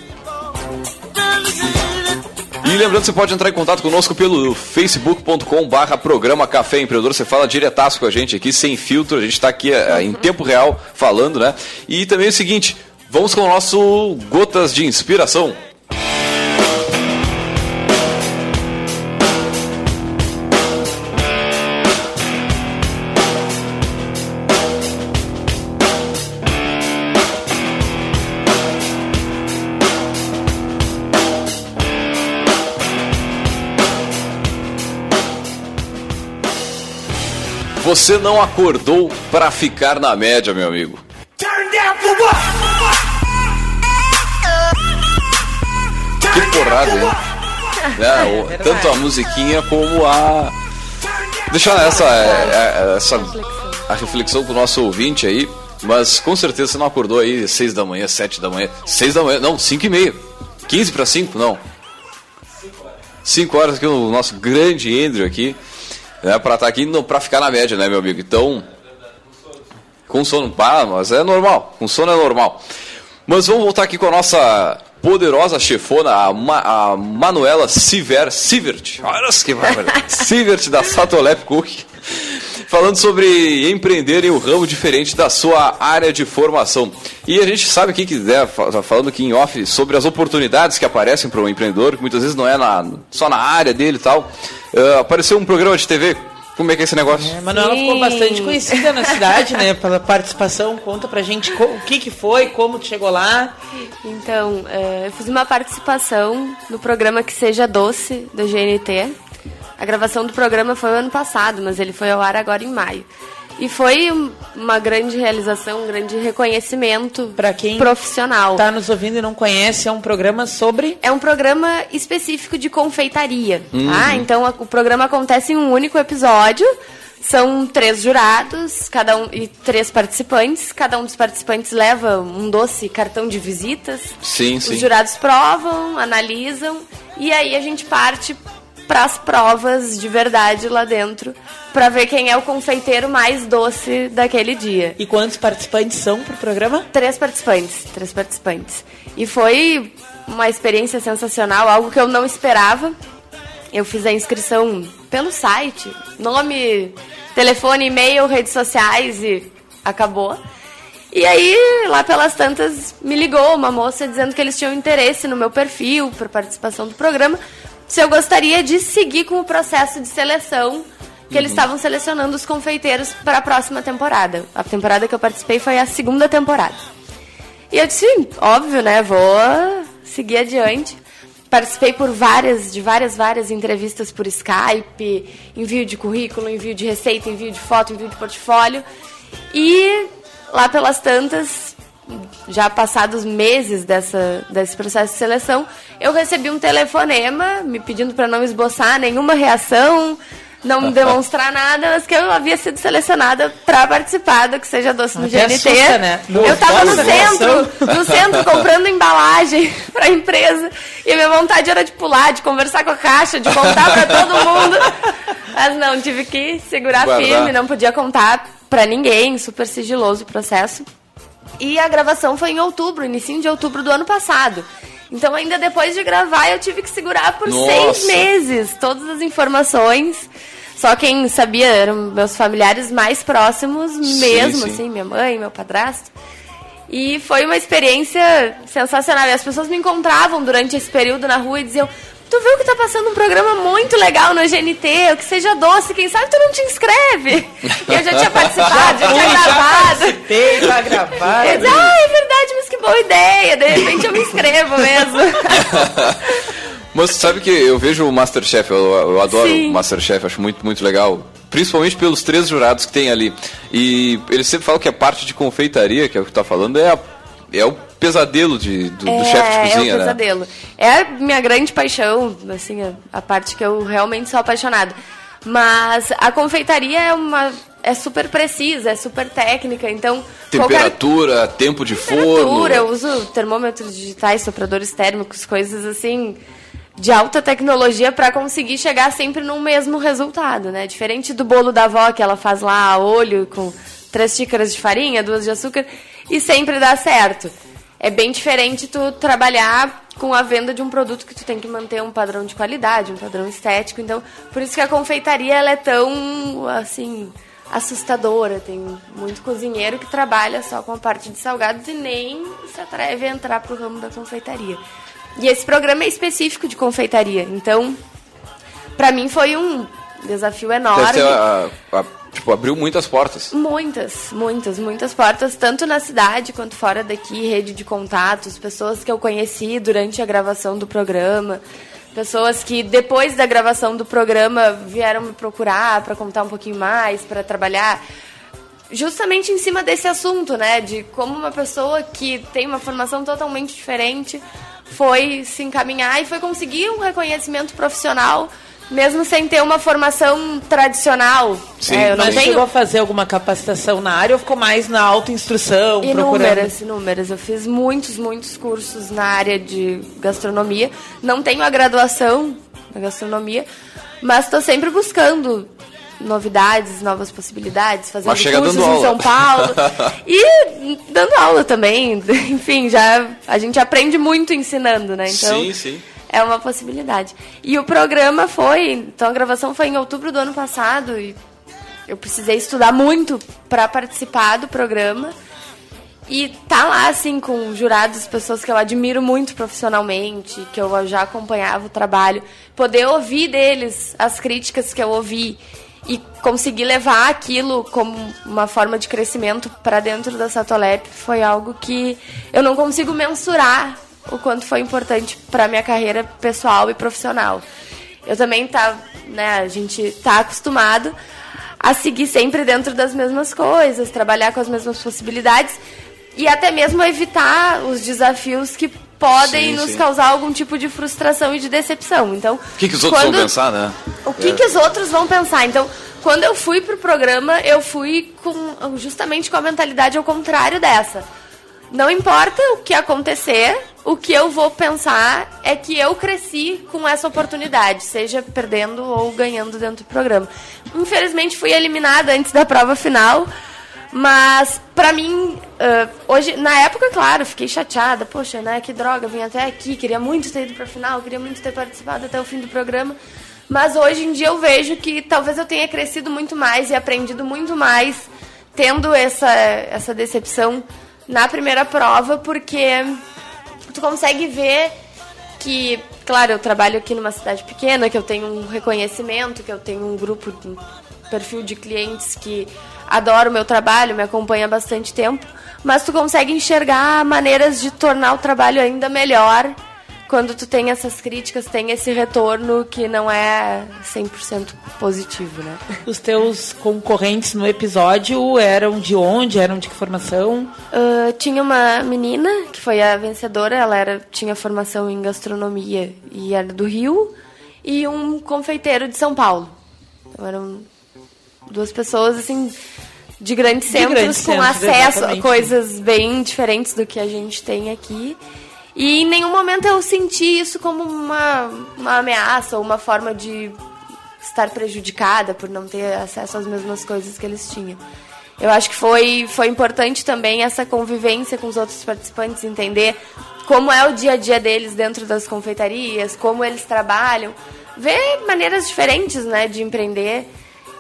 E lembrando, você pode entrar em contato conosco pelo facebook.com programa Café Empreendedor. Você fala diretaço com a gente aqui, sem filtro. A gente está aqui é, em tempo real falando, né? E também é o seguinte, vamos com o nosso Gotas de Inspiração. Você não acordou para ficar na média, meu amigo. Que porrada, hein? É, o- tanto a musiquinha como a. Deixa essa, é, é, essa a reflexão pro nosso ouvinte aí. Mas com certeza você não acordou aí 6 da manhã, 7 da manhã, 6 da manhã, não, 5 e meia. 15 para 5, não. 5 horas aqui no nosso grande Andrew aqui, né, pra estar aqui no, pra ficar na média, né, meu amigo? Então, com sono, pá, mas é normal, com sono é normal. Mas vamos voltar aqui com a nossa poderosa chefona, a, Ma, a Manuela Siver, Sivert, olha que bárbaro, Sivert da Satolep Cook, falando sobre empreender em um ramo diferente da sua área de formação. E a gente sabe aqui que né, tá falando aqui em off sobre as oportunidades que aparecem para um empreendedor, que muitas vezes não é na, só na área dele e tal. Ah, apareceu um programa de TV. Como é que é esse negócio? A Manuela ficou Sim. bastante conhecida na cidade, né? Pela participação. Conta pra gente o que, que foi, como tu chegou lá. Então, eh, eu fiz uma participação no programa Que Seja Doce, do GNT. A gravação do programa foi o ano passado, mas ele foi ao ar agora em maio. E foi um- uma grande realização, um grande reconhecimento Pra quem profissional. tá nos ouvindo e não conhece, é um programa sobre. É um programa específico de confeitaria. Uhum. Tá? Então a- o programa acontece em um único episódio. São três jurados, cada um e três participantes. Cada um dos participantes leva um doce cartão de visitas. Sim, sim. Os jurados provam, analisam e aí a gente parte para as provas de verdade lá dentro para ver quem é o confeiteiro mais doce daquele dia. E quantos participantes são pro programa? Três participantes, três participantes. E foi uma experiência sensacional, algo que eu não esperava. Eu fiz a inscrição pelo site, nome, telefone, e-mail, redes sociais e acabou. E aí, lá pelas tantas, me ligou uma moça dizendo que eles tinham interesse no meu perfil para participação do programa, se eu gostaria de seguir com o processo de seleção que eles estavam selecionando os confeiteiros para a próxima temporada. A temporada que eu participei foi a segunda temporada. E eu disse, "Sim, óbvio, né? Vou seguir adiante. Participei por várias, de várias, várias entrevistas por Skype, envio de currículo, envio de receita, envio de foto, envio de portfólio. E lá pelas tantas, já passados meses dessa, desse processo de seleção, eu recebi um telefonema me pedindo para não esboçar nenhuma reação, não demonstrar nada, mas que eu havia sido selecionada para participar do que seja doce no Até GNT. assusta, né? Eu tava no centro, no centro comprando embalagem para a empresa e a minha vontade era de pular, de conversar com a caixa, de contar para todo mundo. Mas não, tive que segurar Guardar. firme, não podia contar para ninguém, super sigiloso o processo. E a gravação foi em outubro, início de outubro do ano passado. Então, ainda depois de gravar, eu tive que segurar por Nossa. seis meses todas as informações. Só quem sabia eram meus familiares mais próximos mesmo, sim. assim, minha mãe, meu padrasto. E foi uma experiência sensacional. E as pessoas me encontravam durante esse período na rua e diziam: Tu viu que tá passando um programa muito legal no GNT, o que seja doce, quem sabe tu não te inscreve? E eu já tinha participado, já, tinha gravado. participei, já gravado. Eu disse, ah, é verdade, mas que boa ideia. De repente eu me inscrevo mesmo. Mas sabe que eu vejo o Masterchef, eu, eu adoro Sim. o Masterchef, acho muito, muito legal. Principalmente pelos três jurados que tem ali. E eles sempre falam que a parte de confeitaria, que é o que tá falando, é, a- é o pesadelo de, do, do chefe de cozinha, é o né? pesadelo. É a minha grande paixão, assim, a, a parte que eu realmente sou apaixonada. Mas a confeitaria é uma é super precisa, é super técnica, então qualquer Temperatura, tempo de temperatura, forno. eu uso termômetros digitais, sopradores térmicos, coisas assim de alta tecnologia para conseguir chegar sempre no mesmo resultado, né? Diferente do bolo da avó que ela faz lá a olho com três xícaras de farinha, duas de açúcar e sempre dá certo. É bem diferente tu trabalhar com a venda de um produto que tu tem que manter um padrão de qualidade, um padrão estético. Então, por isso que a confeitaria ela é tão assim assustadora. Tem muito cozinheiro que trabalha só com a parte de salgados e nem se atreve a entrar pro ramo da confeitaria. E esse programa é específico de confeitaria. Então, pra mim foi um desafio Deve enorme. ter, a- a- tipo, abriu muitas portas. Muitas, muitas, muitas portas, tanto na cidade quanto fora daqui, rede de contatos, pessoas que eu conheci durante a gravação do programa, Pessoas que depois da gravação do programa vieram me procurar para contar um pouquinho mais, para trabalhar justamente em cima desse assunto, né? De como uma pessoa que tem uma formação totalmente diferente foi se encaminhar e foi conseguir um reconhecimento profissional mesmo sem ter uma formação tradicional. Sim, é, eu não Mas tenho... chegou a fazer alguma capacitação na área ou ficou mais na autoinstrução? Inúmeras, procurando... inúmeras. Eu fiz muitos, muitos cursos na área de gastronomia. Não tenho a graduação na gastronomia, mas estou sempre buscando novidades, novas possibilidades, fazendo cursos em São Paulo e dando aula também. Enfim, já a gente aprende muito ensinando, né? Então, sim, sim é uma possibilidade. E o programa foi, então a gravação foi em outubro do ano passado e eu precisei estudar muito para participar do programa. E tá lá, assim, com jurados, pessoas que eu admiro muito profissionalmente, que eu já acompanhava o trabalho. Poder ouvir deles as críticas que eu ouvi e conseguir levar aquilo como uma forma de crescimento para dentro da Satolep foi algo que eu não consigo mensurar o quanto foi importante para minha carreira pessoal e profissional. Eu também tá, né, a gente tá acostumado a seguir sempre dentro das mesmas coisas, trabalhar com as mesmas possibilidades e até mesmo evitar os desafios que podem sim, nos sim. causar algum tipo de frustração e de decepção. Então, o que, que os outros quando... vão pensar, né? O que, é. que os outros vão pensar? Então, quando eu fui pro programa, eu fui com justamente com a mentalidade ao contrário dessa. Não importa o que acontecer, o que eu vou pensar é que eu cresci com essa oportunidade, seja perdendo ou ganhando dentro do programa. Infelizmente fui eliminada antes da prova final, mas pra mim, uh, hoje, na época, claro, fiquei chateada, poxa, né, que droga, vim até aqui, queria muito ter ido pra final, queria muito ter participado até o fim do programa. Mas hoje em dia eu vejo que talvez eu tenha crescido muito mais e aprendido muito mais tendo essa, essa decepção na primeira prova, porque tu consegue ver que, claro, eu trabalho aqui numa cidade pequena, que eu tenho um reconhecimento, que eu tenho um grupo, um perfil de clientes que adora o meu trabalho, me acompanha há bastante tempo, mas tu consegue enxergar maneiras de tornar o trabalho ainda melhor quando tu tem essas críticas, tem esse retorno que não é 100% positivo, né? Os teus concorrentes no episódio eram de onde? Eram de que formação? Uh, tinha uma menina que foi a vencedora, ela era, tinha formação em gastronomia e era do Rio, e um confeiteiro de São Paulo. Então eram duas pessoas, assim, de grandes centros, de grandes com centros, acesso exatamente. a coisas bem diferentes do que a gente tem aqui. E em nenhum momento eu senti isso como uma, uma ameaça ou uma forma de estar prejudicada por não ter acesso às mesmas coisas que eles tinham. Eu acho que foi, foi importante também essa convivência com os outros participantes, entender como é o dia a dia deles dentro das confeitarias, como eles trabalham, ver maneiras diferentes né, de empreender.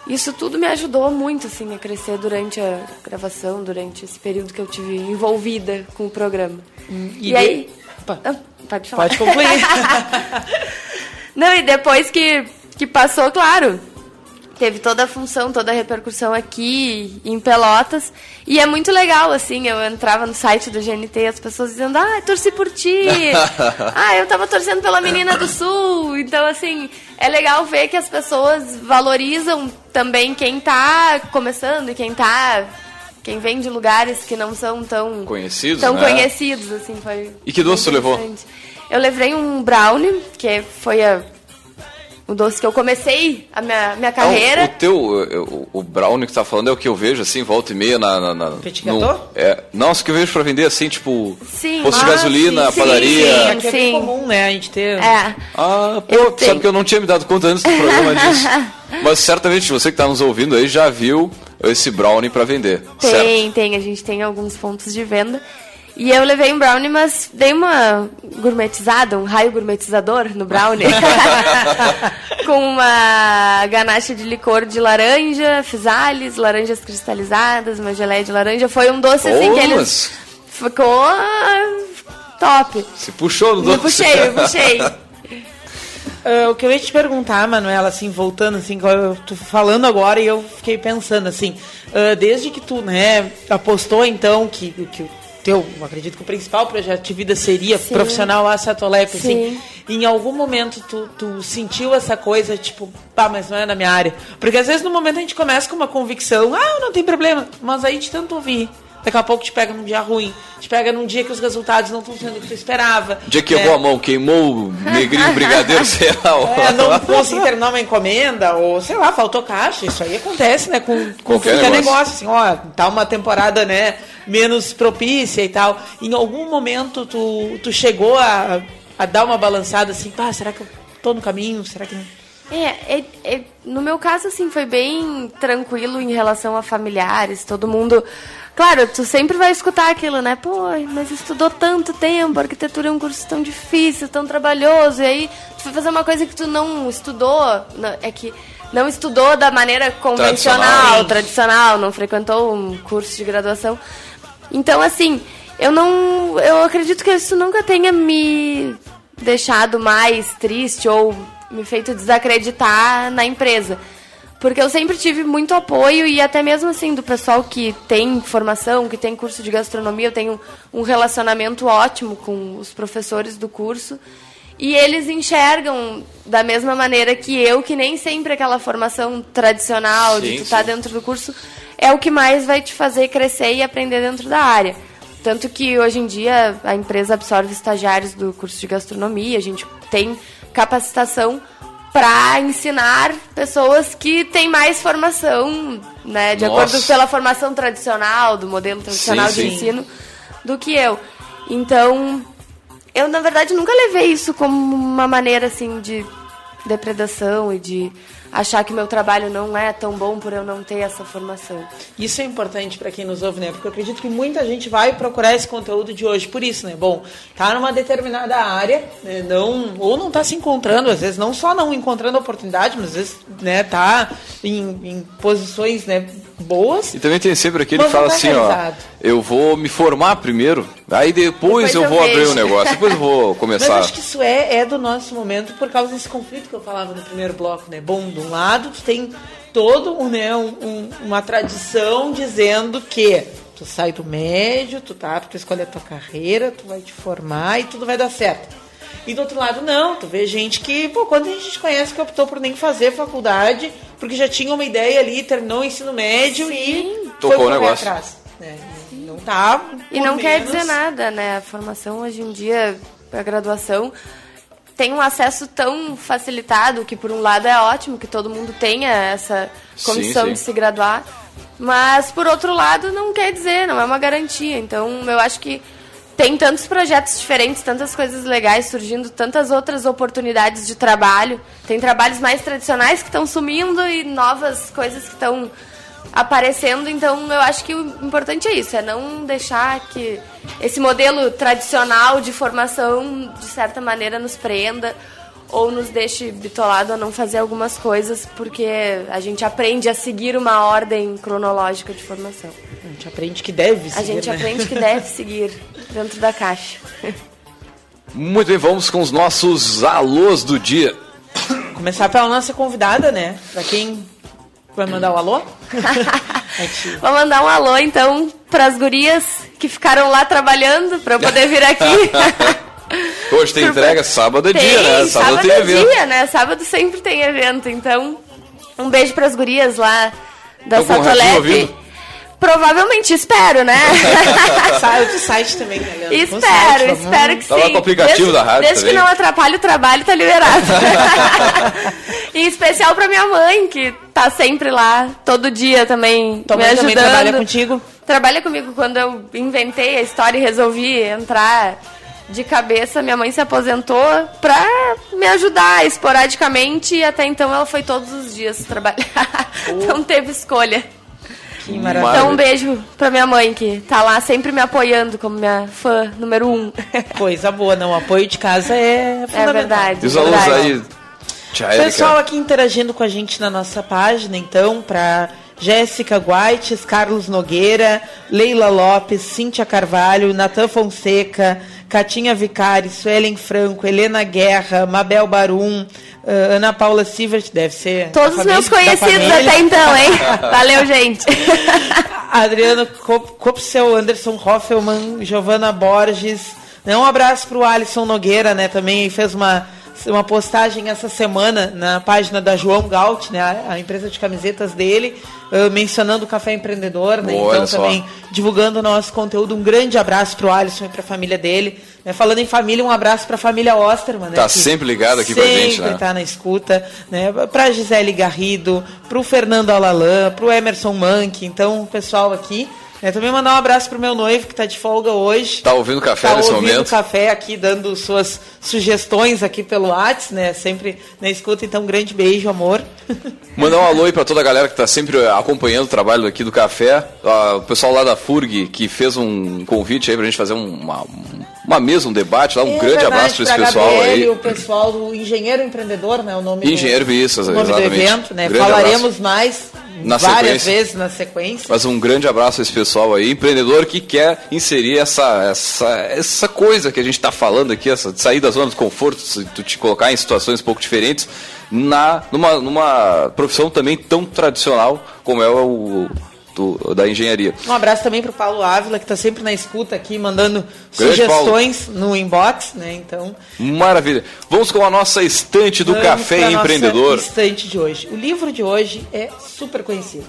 Isso tudo me ajudou muito assim, a crescer durante a gravação, durante esse período que eu tive envolvida com o programa. Hum, e, e aí. Ah, pode falar. Pode concluir. Não, e depois que, que passou, claro, teve toda a função, toda a repercussão aqui em Pelotas. E é muito legal, assim, eu entrava no site do GNT e as pessoas dizendo, ah, torci por ti. ah, eu tava torcendo pela menina do Sul. Então, assim, é legal ver que as pessoas valorizam também quem tá começando e quem tá quem vem de lugares que não são tão conhecidos, tão né? conhecidos, assim, foi. E que doce você levou? Eu levei um brownie, que foi a, o doce que eu comecei a minha, minha carreira. o teu, o, o brownie que você tá falando é o que eu vejo, assim, volta e meia na... na, na no, é, não, que eu vejo pra vender, assim, tipo, sim. posto ah, de gasolina, sim, padaria. Sim, aqui é sim. comum, né, a gente ter... É. Ah, pô, eu sabe que eu não tinha me dado conta antes do programa disso. Mas certamente você que tá nos ouvindo aí já viu esse brownie para vender. Tem, certo? tem. A gente tem alguns pontos de venda. E eu levei um brownie, mas dei uma gourmetizada, um raio gourmetizador no brownie. com uma ganache de licor de laranja, fisales, laranjas cristalizadas, uma geleia de laranja. Foi um doce assim que eles... Ficou top. Se puxou no doce. Me puxei, me puxei. Uh, o que eu ia te perguntar, Manuela, assim, voltando, assim, eu tô falando agora e eu fiquei pensando, assim, uh, desde que tu, né, apostou, então, que, que teu, eu acredito que o principal projeto de vida seria Sim. profissional a Satolep, assim. Sim. Em algum momento tu, tu sentiu essa coisa, tipo, pá, mas não é na minha área. Porque às vezes no momento a gente começa com uma convicção, ah, não tem problema, mas aí de tanto ouvir. Daqui a pouco te pega num dia ruim, te pega num dia que os resultados não estão sendo o que tu esperava. Dia que né? errou a mão, queimou o negrinho brigadeiro, sei lá. É, não consegui terminar uma encomenda, ou sei lá, faltou caixa. Isso aí acontece, né? Com, com Qualquer qualquer negócio. negócio. assim, ó, tá uma temporada, né, menos propícia e tal. Em algum momento tu, tu chegou a, a dar uma balançada assim, pá, será que eu tô no caminho? Será que. É, é, é, no meu caso, assim, foi bem tranquilo em relação a familiares, todo mundo. Claro, tu sempre vai escutar aquilo, né? Pô, mas estudou tanto tempo, arquitetura é um curso tão difícil, tão trabalhoso, e aí tu foi fazer uma coisa que tu não estudou, é que não estudou da maneira convencional, Tradicional. tradicional, não frequentou um curso de graduação. Então, assim, eu não. Eu acredito que isso nunca tenha me deixado mais triste ou me feito desacreditar na empresa. Porque eu sempre tive muito apoio e até mesmo assim do pessoal que tem formação, que tem curso de gastronomia, eu tenho um relacionamento ótimo com os professores do curso. E eles enxergam da mesma maneira que eu, que nem sempre aquela formação tradicional de Sim, tu estar sim. dentro do curso é o que mais vai te fazer crescer e aprender dentro da área. Tanto que hoje em dia a empresa absorve estagiários do curso de gastronomia, a gente tem capacitação para ensinar pessoas que têm mais formação, né, de Nossa. acordo pela formação tradicional, do modelo tradicional Sim, de sim. ensino, do que eu. Então, eu na verdade nunca levei isso como uma maneira assim de depredação e de achar que meu trabalho não é tão bom por eu não ter essa formação. Isso é importante para quem nos ouve, né? Porque eu acredito que muita gente vai procurar esse conteúdo de hoje por isso, né? Bom, tá numa determinada área, né? não ou não tá se encontrando, às vezes não só não encontrando oportunidade, mas às vezes, né, tá em, em posições, né, boas. E também tem sempre aquele que fala tá assim, ó, realizado. Eu vou me formar primeiro, aí depois, Depois eu eu vou abrir vejo. o negócio, depois eu vou Mas começar. acho que isso é, é do nosso momento por causa desse conflito que eu falava no primeiro bloco, né? Bom, de um lado tu tem todo um, né, um- um- uma tradição dizendo que tu sai do médio, tu tá apto a escolher a tua carreira, tu vai te formar e tudo vai dar certo. E do outro lado, não, tu vê gente que, pô, quando a gente conhece que optou por nem fazer faculdade, porque já tinha uma ideia ali, terminou o ensino médio e Tocou foi o negócio. atrás. né? Tá. E não quer dizer nada, né? A formação hoje em dia, a graduação, tem um acesso tão facilitado que, por um lado, é ótimo que todo mundo tenha essa condição Sim, sim. de se graduar, mas, por outro lado, não quer dizer, não é uma garantia. Então, eu acho que tem tantos projetos diferentes, tantas coisas legais surgindo, tantas outras oportunidades de trabalho. Tem trabalhos mais tradicionais que estão sumindo e novas coisas que estão aparecendo. Então, eu acho que o importante é isso, é não deixar que esse modelo tradicional de formação, de certa maneira, nos prenda ou nos deixe bitolado a não fazer algumas coisas, porque a gente aprende a seguir uma ordem cronológica de formação. A gente aprende que deve A seguir, gente né? aprende que deve seguir dentro da caixa. Muito bem, vamos com os nossos alôs do dia. Começar pela nossa convidada, né? Pra quem vai mandar o alô? Vou mandar um alô, então, para as gurias que ficaram lá trabalhando para eu poder vir aqui. Hoje tem entrega, sábado é Tem, dia, né? Sábado, tem é evento. dia, né? Sábado sempre tem evento, então um beijo para as gurias lá da Satolep. Provavelmente, espero, né? Sai do site também, né, Leandro? Espero, site, espero que Tá lá sim. com o aplicativo desde, da rádio Desde que não atrapalhe o trabalho, tá liberado. em especial pra minha mãe, que tá sempre lá, todo dia também Tua me mãe ajudando. também trabalha contigo? Trabalha comigo quando eu inventei a história e resolvi entrar de cabeça. Minha mãe se aposentou pra me ajudar esporadicamente e até então ela foi todos os dias trabalhar. Então teve escolha. Que maravilha. Então um beijo pra minha mãe que tá lá sempre me apoiando como minha fã número um. Coisa boa, não. O apoio de casa é É fundamental. verdade. E os alunos verdade. aí, Érica. Pessoal aqui interagindo com a gente na nossa página, então, para Jéssica Guaites, Carlos Nogueira, Leila Lopes, Cíntia Carvalho, Natan Fonseca, Catinha Vicari, Suelen Franco, Helena Guerra, Mabel Barum, ah, Ana Paula Silvert, deve ser. Todos os meus conhecidos até então, hein? Valeu, gente. Adriano Copsel, Anderson Hoffelman, Giovana Borges. Né? Um abraço para o Alisson Nogueira, né? Também fez uma, uma postagem essa semana na página da João Gaut, né? A, a empresa de camisetas dele, uh, mencionando o Café Empreendedor, né? Boa, então olha só. também divulgando o nosso conteúdo. Um grande abraço para o Alisson e para a família dele. Né? Falando em família, um abraço para a família Osterman. Né? Tá sempre ligado aqui com a gente, Sempre né? tá na escuta, né? Pra Gisele Garrido, pro Fernando Alalan, pro Emerson Mank, então o pessoal aqui. Né? também mandar um abraço pro meu noivo que tá de folga hoje. Tá ouvindo café Tá nesse ouvindo momento? café aqui, dando suas sugestões aqui pelo Whats, né? Sempre na escuta, então um grande beijo, amor. Mandar um alô aí pra toda a galera que tá sempre acompanhando o trabalho aqui do café. Ah, o pessoal lá da FURG que fez um convite aí pra gente fazer um- uma, mesa, um debate lá. Um É grande verdade, abraço pra esse pessoal aí. o pessoal do Engenheiro Empreendedor, né? O nome Engenheiro do, o nome do exatamente. evento, né? Grande Falaremos abraço. mais Na várias sequência. vezes na sequência. Mas um grande abraço a esse pessoal aí, empreendedor que quer inserir essa, essa, essa coisa que a gente está falando aqui, essa de sair da zona de conforto, tu te colocar em situações um pouco diferentes, na, numa, numa profissão também tão tradicional como é o do- da engenharia. Um abraço também pro Paulo Ávila, que está sempre na escuta aqui, mandando Grande sugestões no inbox, né? Então, Maravilha. Vamos com a nossa estante do vamos Café pra nossa Empreendedor. estante de hoje. O livro de hoje é super conhecido.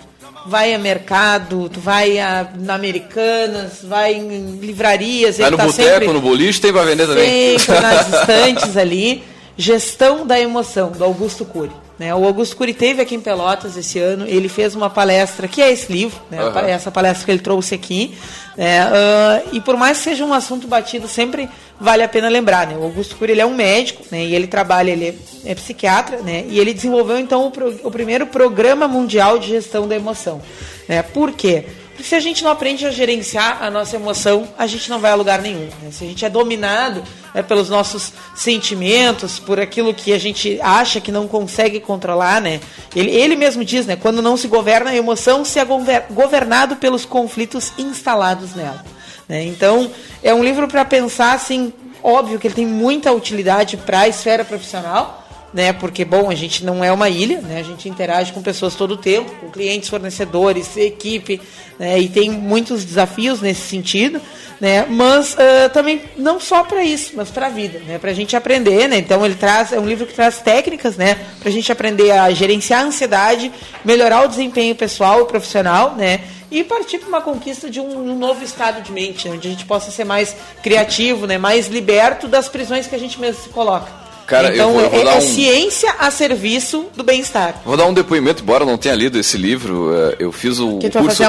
Vai a mercado, tu vai a, na Americanas, vai em livrarias, Vai no tá boteco, sempre, no boliche, tem pra vender também. sempre nas estantes ali. Gestão da Emoção, do Augusto Cury. Né? O Augusto Cury teve aqui em Pelotas esse ano, ele fez uma palestra, que é esse livro, né? Aham. essa palestra que ele trouxe aqui. né? Ah, e por mais que seja um assunto batido, sempre vale a pena lembrar. Né? O Augusto Cury ele é um médico, né? e ele trabalha, ele é, é psiquiatra, né? e ele desenvolveu então o, pro- o primeiro Programa Mundial de Gestão da Emoção. Né? Por quê? Se a gente não aprende a gerenciar a nossa emoção, a gente não vai a lugar nenhum. né? Se a gente é dominado né, pelos nossos sentimentos, por aquilo que a gente acha que não consegue controlar, né? Ele, ele mesmo diz, né? Quando não se governa a emoção, se é gover- governado pelos conflitos instalados nela. né? Então, é um livro para pensar, assim, óbvio que ele tem muita utilidade para a esfera profissional, né? Porque, bom, a gente não é uma ilha, né? A gente interage com pessoas todo o tempo, com clientes, fornecedores, equipe, né? E tem muitos desafios nesse sentido, né? Mas ah, também não só para isso, mas para a vida, né? Para a gente aprender, né? Então ele traz é um livro que traz técnicas, né? Para a gente aprender a gerenciar a ansiedade, melhorar o desempenho pessoal e profissional, né? E partir para uma conquista de um, um novo estado de mente, né? onde a gente possa ser mais criativo, né? Mais liberto das prisões que a gente mesmo se coloca. Cara, eu então vou- eu vou é, dar é um- ciência a serviço do bem-estar. Vou dar um depoimento, embora eu não tenha lido esse livro. eh, Eu fiz o, Que curso,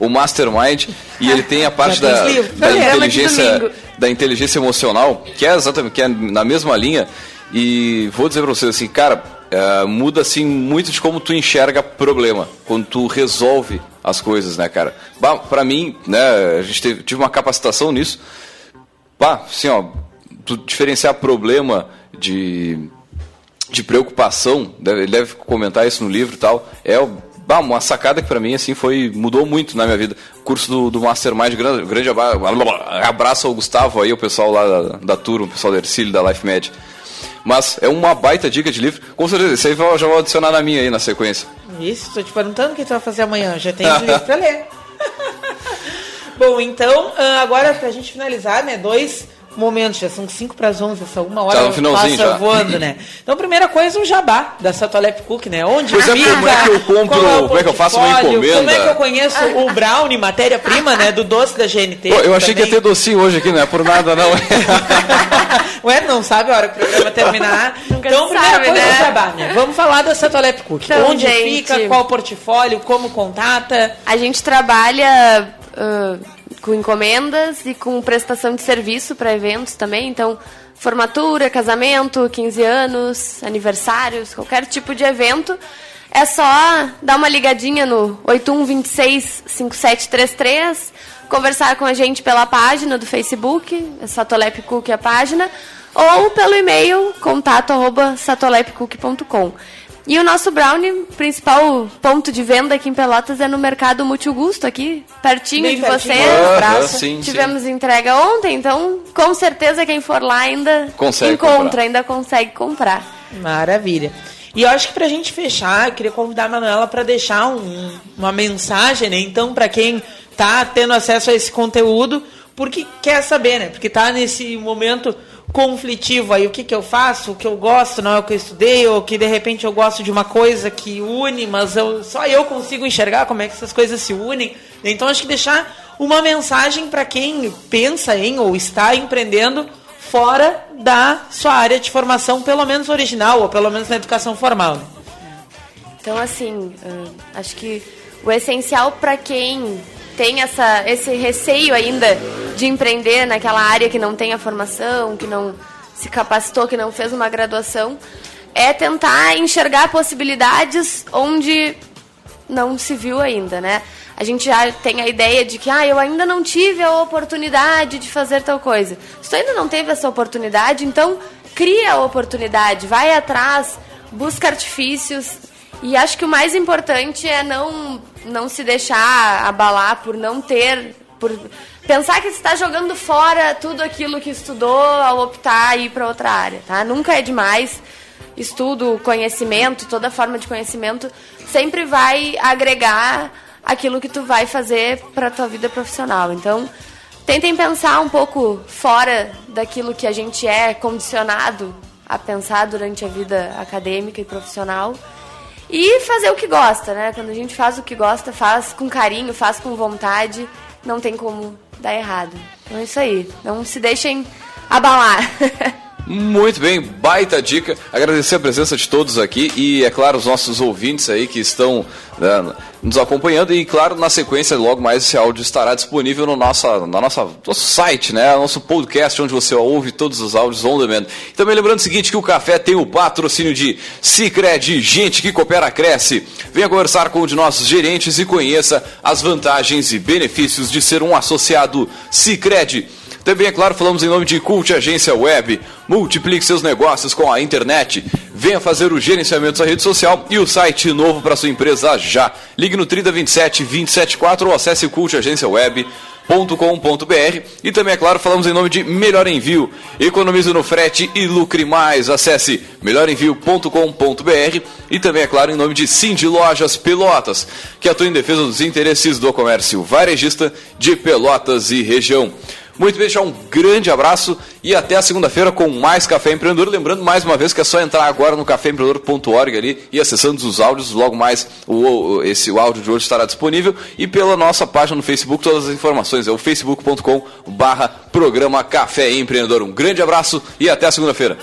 o, o Mastermind, e ele tem a parte da, da inteligência, da inteligência emocional, que é exatamente que é na mesma linha. E vou dizer pra vocês assim, cara, eh, muda assim muito de como tu enxerga problema quando tu resolve as coisas, né, cara? Bah, pra mim, né, a gente teve, tive uma capacitação nisso. Bah, assim, ó, tu diferenciar problema de de preocupação, deve, ele deve comentar isso no livro e tal, é bah, uma sacada que pra mim assim foi mudou muito na minha vida. O curso do, do Mastermind, grande, grande abra- abraço ao Gustavo aí, o pessoal lá da, da turma, o pessoal da Ercílio, da Life Med. Mas é uma baita dica de livro, com certeza, isso aí eu já vou adicionar na minha aí na sequência. Isso, estou te perguntando o que tu vai fazer amanhã. Já tem os livros para ler. Bom, então, ah, agora pra gente finalizar, né? Dois momentos, já são 5 para as 11, essa uma hora Tá passa já. voando, né? Então, primeira coisa, o jabá da Satolep Cook, né? Onde Pois é, fica, como é que eu compro, o como é que eu faço uma encomenda? Como é que eu conheço o brownie, matéria-prima, né? Do doce da GNT. Pô, eu achei que ia ter docinho hoje aqui, não é por nada não. Ué, não sabe a hora que o programa terminar. Nunca então, primeira sabe, coisa né? é o jabá, né? Vamos falar da Satolep Cook. Então, Onde gente, fica, qual o portfólio, como contata. A gente trabalha ah, com encomendas e com prestação de serviço para eventos também. Então, formatura, casamento, 15 anos, aniversários, qualquer tipo de evento. É só dar uma ligadinha no 81265733, conversar com a gente pela página do Facebook, é Satolep Cook a página, ou pelo e-mail contato arroba satolepcook.com. E o nosso brownie, principal ponto de venda aqui em Pelotas é no Mercado Multigusto, aqui pertinho Bem de pertinho. vocês. Praça. sim, Tivemos entrega ontem, então com certeza quem for lá ainda Consegue encontra, comprar. ainda consegue comprar. Maravilha. E eu acho que para a gente fechar, eu queria convidar a Manuela para deixar um, uma mensagem, né? Então, para quem está tendo acesso a esse conteúdo, porque quer saber, né? Porque está nesse momento conflitivo aí, o que, que eu faço, o que eu gosto não é o que eu estudei, ou que de repente eu gosto de uma coisa que une, mas eu, só eu consigo enxergar como é que essas coisas se unem. Então acho que deixar uma mensagem para quem pensa em ou está empreendendo fora da sua área de formação, pelo menos original, ou pelo menos na educação formal. Né? Então, assim, acho que o essencial para quem tem essa, esse receio ainda de empreender naquela área que não tem a formação, que não se capacitou, que não fez uma graduação, é tentar enxergar possibilidades onde não se viu ainda, né? A gente já tem a ideia de que, ah, eu ainda não tive a oportunidade de fazer tal coisa. Se tu ainda não teve essa oportunidade, então cria a oportunidade, vai atrás, busca artifícios. E acho que o mais importante é não, não se deixar abalar por não ter, por pensar que está jogando fora tudo aquilo que estudou ao optar ir para outra área, tá? Nunca é demais. Estudo, conhecimento, toda forma de conhecimento sempre vai agregar aquilo que tu vai fazer para tua vida profissional. Então, tentem pensar um pouco fora daquilo que a gente é condicionado a pensar durante a vida acadêmica e profissional e fazer o que gosta, né? Quando a gente faz o que gosta, faz com carinho, faz com vontade, não tem como dar errado. Então é isso aí. Não se deixem abalar. Muito bem, baita dica. Agradecer a presença de todos aqui e, é claro, os nossos ouvintes aí que estão né, nos acompanhando. E, claro, na sequência, logo mais esse áudio estará disponível no nossa, na nossa, nosso site, né? Nosso podcast, onde você ouve todos os áudios on demand. E também lembrando o seguinte: que o café tem o patrocínio de Cicred, gente que coopera, cresce. Venha conversar com um de nossos gerentes e conheça as vantagens e benefícios de ser um associado Cicred. Também, é claro, falamos em nome de Cult Agência Web. Multiplique seus negócios com a internet. Venha fazer o gerenciamento da rede social e o site novo para sua empresa já. Ligue no 3027 274 ou acesse cultagenciaweb.com.br e também, é claro, falamos em nome de Melhor Envio. Economize no frete e lucre mais. Acesse melhorenvio.com.br e também, é claro, em nome de Cindy Lojas Pelotas, que atua em defesa dos interesses do comércio varejista de Pelotas e região. Muito bem, deixar um grande abraço e até a segunda-feira com mais Café Empreendedor. Lembrando mais uma vez que é só entrar agora no caféempreendedor.org ali e acessando os áudios. Logo mais o, esse o áudio de hoje estará disponível e pela nossa página no Facebook todas as informações. É o facebook.com barra programa Café Empreendedor. Um grande abraço e até a segunda-feira.